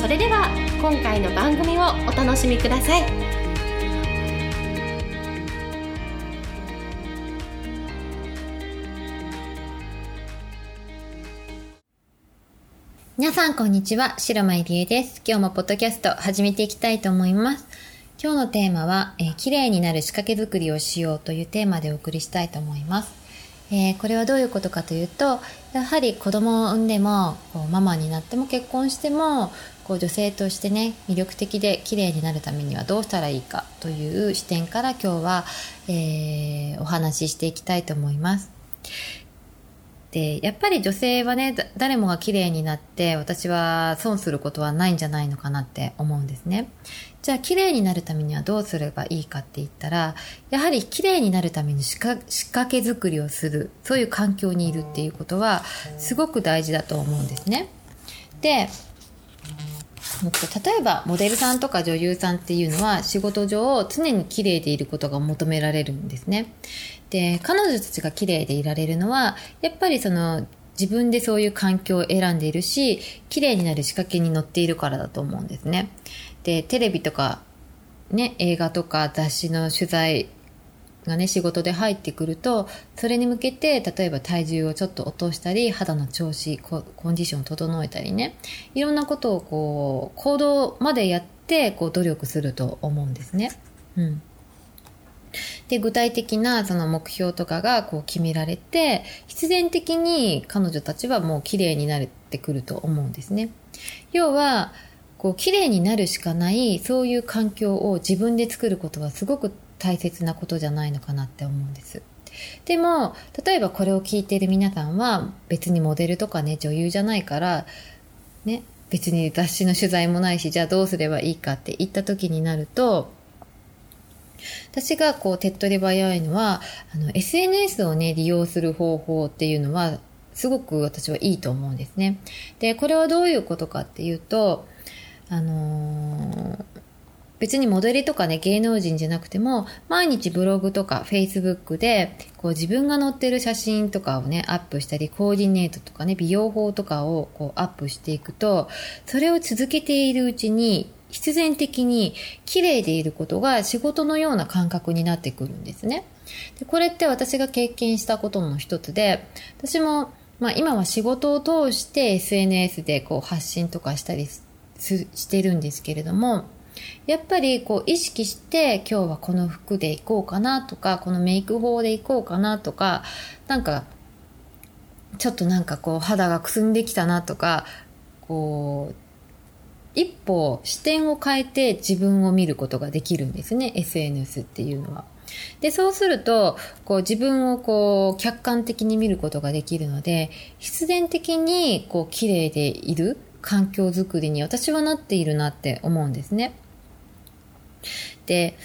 それでは今回の番組をお楽しみください。皆さんこんにちは白間入江です。今日もポッドキャスト始めていきたいと思います。今日のテーマは、えー、綺麗になる仕掛け作りをしようというテーマでお送りしたいと思います。えー、これはどういうことかというとやはり子供を産んでもこうママになっても結婚してもこう女性としてね魅力的で綺麗になるためにはどうしたらいいかという視点から今日は、えー、お話ししていきたいと思います。でやっぱり女性はね誰もが綺麗になって私は損することはないんじゃないのかなって思うんですねじゃあ綺麗になるためにはどうすればいいかって言ったらやはり綺麗になるために仕掛け作りをするそういう環境にいるっていうことはすごく大事だと思うんですねで例えばモデルさんとか女優さんっていうのは仕事上常に綺麗でいることが求められるんですね。で彼女たちが綺麗でいられるのはやっぱりその自分でそういう環境を選んでいるし綺麗になる仕掛けに乗っているからだと思うんですね。で、テレビとか、ね、映画とか雑誌の取材がね、仕事で入ってくると、それに向けて、例えば体重をちょっと落としたり、肌の調子、コンディションを整えたりね、いろんなことをこう、行動までやって、こう、努力すると思うんですね。うん。で、具体的なその目標とかがこう決められて、必然的に彼女たちはもう綺麗になってくると思うんですね。要は、こう綺麗になるしかないそういう環境を自分で作ることはすごく大切なことじゃないのかなって思うんです。でも例えばこれを聞いている皆さんは別にモデルとかね女優じゃないからね別に雑誌の取材もないしじゃあどうすればいいかって言った時になると私がこう手っ取り早いのはあの SNS をね利用する方法っていうのはすごく私はいいと思うんですね。でこれはどういうことかっていうとあのー、別にモデルとかね、芸能人じゃなくても、毎日ブログとかフェイスブックで、こう自分が載ってる写真とかをね、アップしたり、コーディネートとかね、美容法とかをこうアップしていくと、それを続けているうちに、必然的に綺麗でいることが仕事のような感覚になってくるんですね。でこれって私が経験したことの一つで、私も、まあ今は仕事を通して SNS でこう発信とかしたりしてるんですけれども、やっぱりこう意識して今日はこの服で行こうかなとか、このメイク法で行こうかなとか、なんか、ちょっとなんかこう肌がくすんできたなとか、こう、一歩視点を変えて自分を見ることができるんですね、SNS っていうのは。で、そうすると、こう自分をこう客観的に見ることができるので、必然的にこう綺麗でいる環境づくりに私はなっているなって思うんですね。で、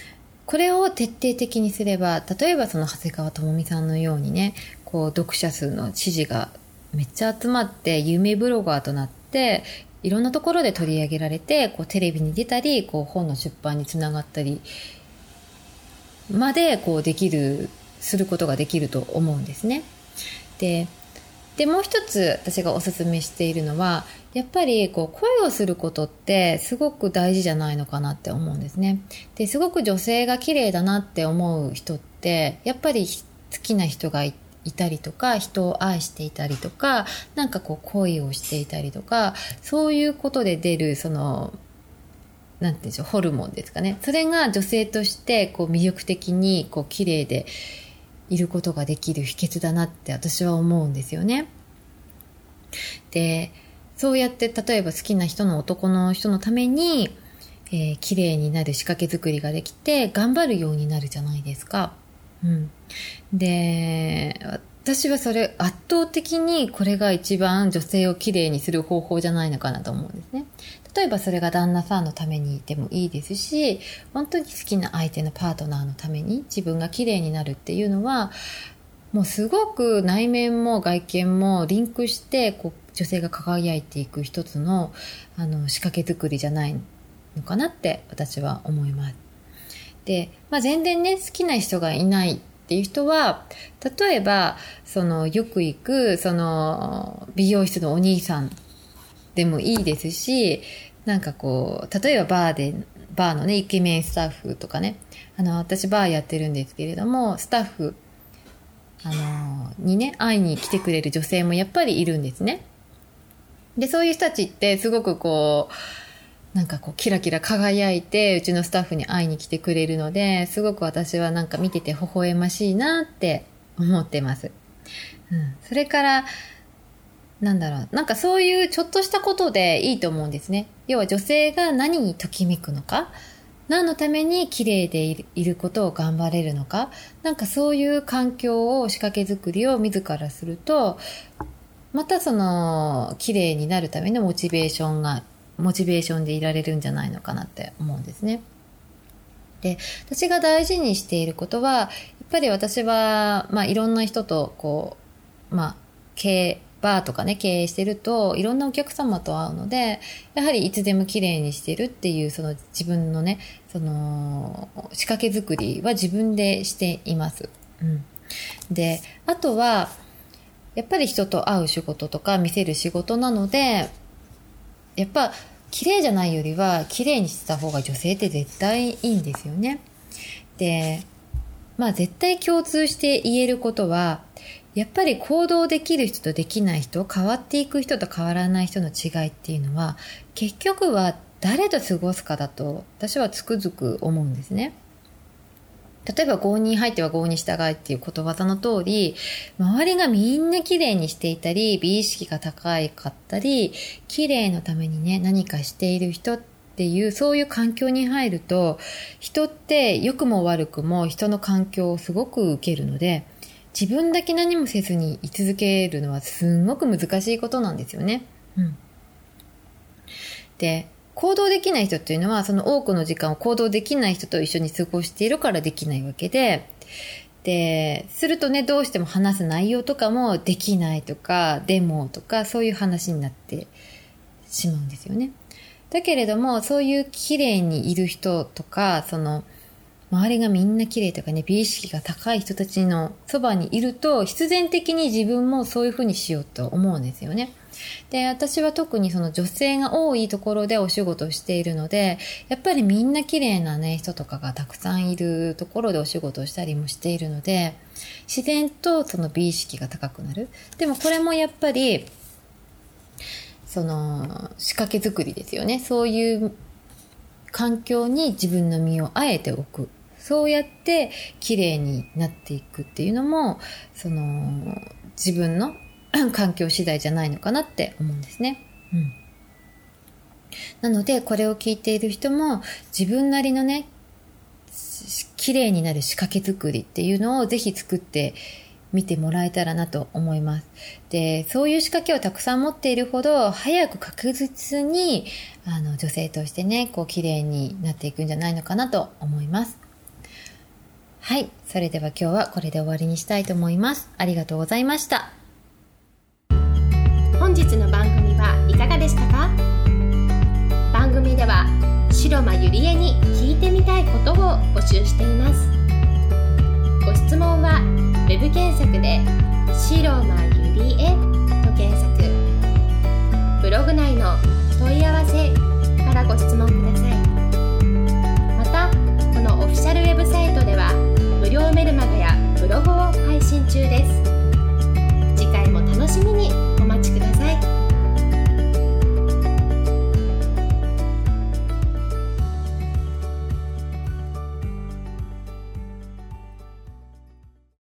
これを徹底的にすれば、例えばその長谷川智美さんのようにね、こう読者数の支持がめっちゃ集まって有名ブロガーとなって、いろんなところで取り上げられて、こうテレビに出たり、こう本の出版につながったり、までこうできる、することができると思うんですね。で、で、もう一つ私がおすすめしているのは、やっぱりこう声をすることってすごく大事じゃないのかなって思うんですね。で、すごく女性が綺麗だなって思う人って、やっぱり好きな人がいたりとか、人を愛していたりとか、なんかこう恋をしていたりとか、そういうことで出るその、なんて言うんでしょう、ホルモンですかね。それが女性としてこう魅力的にこう綺麗で、いることができる秘訣だなって私は思うんですよね。で、そうやって例えば好きな人の男の人のために、えー、綺麗になる仕掛け作りができて頑張るようになるじゃないですか。うん。で、私はそれ圧倒的にこれが一番女性をきれいにする方法じゃないのかなと思うんですね。例えばそれが旦那さんのためにでもいいですし、本当に好きな相手のパートナーのために自分がきれいになるっていうのは、もうすごく内面も外見もリンクしてこう女性が輝いていく一つのあの仕掛け作りじゃないのかなって私は思います。で、まあ、全然ね好きな人がいないっていう人は、例えば、その、よく行く、その、美容室のお兄さんでもいいですし、なんかこう、例えばバーで、バーのね、イケメンスタッフとかね、あの、私バーやってるんですけれども、スタッフ、あの、にね、会いに来てくれる女性もやっぱりいるんですね。で、そういう人たちってすごくこう、なんかこうキラキラ輝いてうちのスタッフに会いに来てくれるのですごく私はなんか見てて微笑ましいなって思ってます。うん、それからなんだろうなんかそういうちょっとしたことでいいと思うんですね。要は女性が何にときめくのか何のために綺麗でいることを頑張れるのかなんかそういう環境を仕掛け作りを自らするとまたその綺麗になるためのモチベーションがモチベーションでいられるんじゃないのかなって思うんですね。で、私が大事にしていることは、やっぱり私は、まあ、いろんな人と、こう、まあ、経営、バーとかね、経営してると、いろんなお客様と会うので、やはりいつでも綺麗にしてるっていう、その自分のね、その、仕掛け作りは自分でしています。うん。で、あとは、やっぱり人と会う仕事とか見せる仕事なので、やっぱ綺麗じゃないよりは綺麗にしてた方が女性って絶対いいんですよね。で、まあ絶対共通して言えることは、やっぱり行動できる人とできない人、変わっていく人と変わらない人の違いっていうのは、結局は誰と過ごすかだと私はつくづく思うんですね。例えば合に入っては合に従いっていうことわざの通り、周りがみんな綺麗にしていたり、美意識が高かったり、綺麗のためにね、何かしている人っていう、そういう環境に入ると、人って良くも悪くも人の環境をすごく受けるので、自分だけ何もせずに居続けるのはすんごく難しいことなんですよね。うん。で、行動できない人っていうのは、その多くの時間を行動できない人と一緒に過ごしているからできないわけで、で、するとね、どうしても話す内容とかもできないとか、デモとか、そういう話になってしまうんですよね。だけれども、そういう綺麗にいる人とか、その、周りがみんな綺麗とかね、美意識が高い人たちのそばにいると、必然的に自分もそういうふうにしようと思うんですよね。で、私は特にその女性が多いところでお仕事をしているので、やっぱりみんな綺麗なね、人とかがたくさんいるところでお仕事をしたりもしているので、自然とその美意識が高くなる。でもこれもやっぱり、その仕掛け作りですよね。そういう環境に自分の身をあえて置く。そうやって綺麗になっていくっていうのも、その自分の 環境次第じゃないのかなって思うんですね。うん。なので、これを聞いている人も自分なりのね、綺麗になる仕掛け作りっていうのをぜひ作ってみてもらえたらなと思います。で、そういう仕掛けをたくさん持っているほど、早く確実に、あの、女性としてね、こう、綺麗になっていくんじゃないのかなと思います。はい。それでは今日はこれで終わりにしたいと思います。ありがとうございました。本日の番組はいかがでしたか？番組では白間ゆりえに聞いてみたいことを募集しています質問は Web 検索で「白間ゆりえ」と検索。ブログ内の「問い合わせ」からご質問ください。またこのオフィシャルウェブ